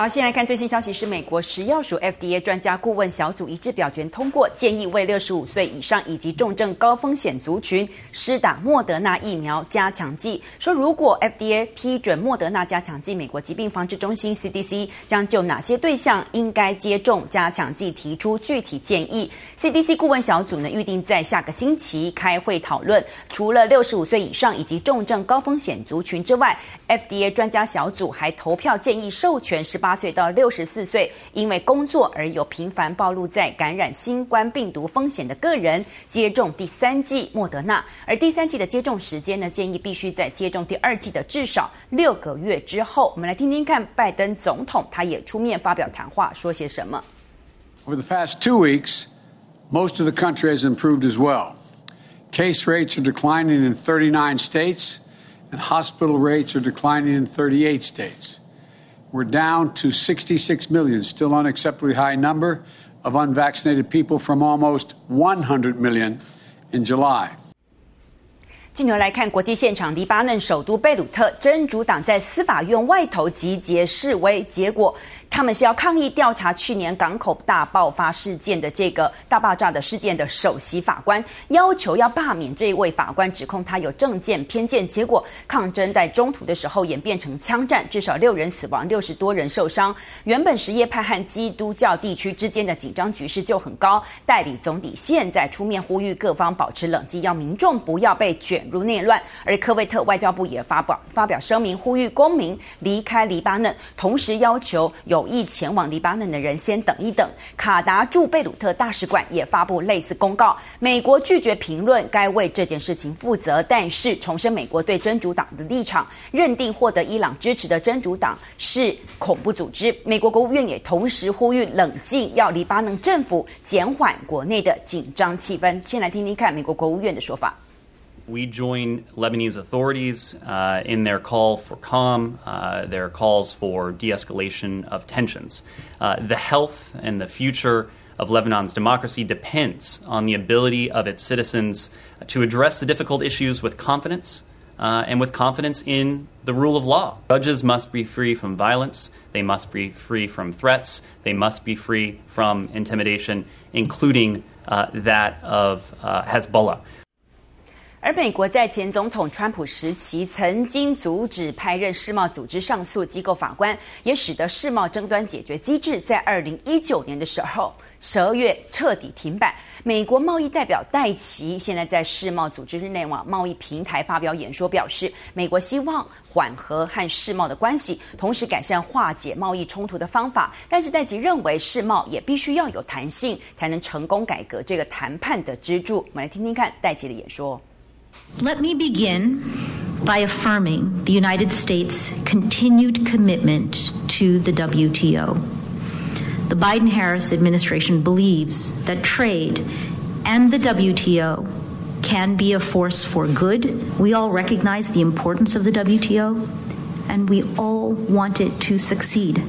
好，先来看最新消息，是美国食药署 FDA 专家顾问小组一致表决通过，建议为六十五岁以上以及重症高风险族群施打莫德纳疫苗加强剂。说如果 FDA 批准莫德纳加强剂，美国疾病防治中心 CDC 将就哪些对象应该接种加强剂提出具体建议。CDC 顾问小组呢，预定在下个星期开会讨论。除了六十五岁以上以及重症高风险族群之外，FDA 专家小组还投票建议授权十八。八岁到六十四岁，因为工作而有频繁暴露在感染新冠病毒风险的个人接种第三剂莫德纳，而第三剂的接种时间呢，建议必须在接种第二剂的至少六个月之后。我们来听听看，拜登总统他也出面发表谈话，说些什么。Over the past two weeks, most of the country has improved as well. Case rates are declining in 39 states, and hospital rates are declining in 38 states. We're down to 66 million, still unacceptably high number of unvaccinated people from almost 100 million in July. 镜头来看国际现场，黎巴嫩首都贝鲁特，真主党在司法院外头集结示威，结果。 他们是要抗议调查去年港口大爆发事件的这个大爆炸的事件的首席法官，要求要罢免这一位法官，指控他有政见偏见。结果抗争在中途的时候演变成枪战，至少六人死亡，六十多人受伤。原本什叶派和基督教地区之间的紧张局势就很高。代理总理现在出面呼吁各方保持冷静，要民众不要被卷入内乱。而科威特外交部也发表发表声明，呼吁公民离开黎巴嫩，同时要求有。意前往黎巴嫩的人先等一等。卡达驻贝鲁特大使馆也发布类似公告。美国拒绝评论，该为这件事情负责，但是重申美国对真主党的立场，认定获得伊朗支持的真主党是恐怖组织。美国国务院也同时呼吁冷静，要黎巴嫩政府减缓国内的紧张气氛。先来听听看美国国务院的说法。We join Lebanese authorities uh, in their call for calm, uh, their calls for de escalation of tensions. Uh, the health and the future of Lebanon's democracy depends on the ability of its citizens to address the difficult issues with confidence uh, and with confidence in the rule of law. Judges must be free from violence, they must be free from threats, they must be free from intimidation, including uh, that of uh, Hezbollah. 而美国在前总统川普时期曾经阻止派任世贸组织上诉机构法官，也使得世贸争端解决机制在二零一九年的时候十二月彻底停摆。美国贸易代表戴琪现在在世贸组织日内瓦贸易平台发表演说，表示美国希望缓和和世贸的关系，同时改善化解贸易冲突的方法。但是戴琪认为世贸也必须要有弹性，才能成功改革这个谈判的支柱。我们来听听看戴琪的演说。Let me begin by affirming the United States' continued commitment to the WTO. The Biden Harris administration believes that trade and the WTO can be a force for good. We all recognize the importance of the WTO, and we all want it to succeed.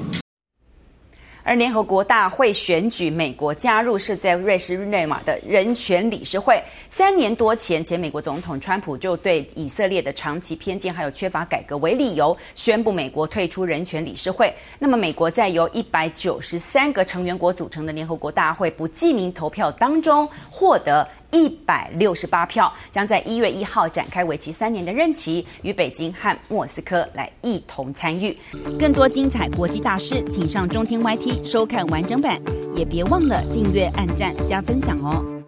而联合国大会选举，美国加入是在瑞士日内瓦的人权理事会。三年多前，前美国总统川普就对以色列的长期偏见还有缺乏改革为理由，宣布美国退出人权理事会。那么，美国在由一百九十三个成员国组成的联合国大会不记名投票当中获得一百六十八票，将在一月一号展开为期三年的任期，与北京和莫斯科来一同参与。更多精彩国际大师，请上中天 YT 收看完整版，也别忘了订阅、按赞、加分享哦。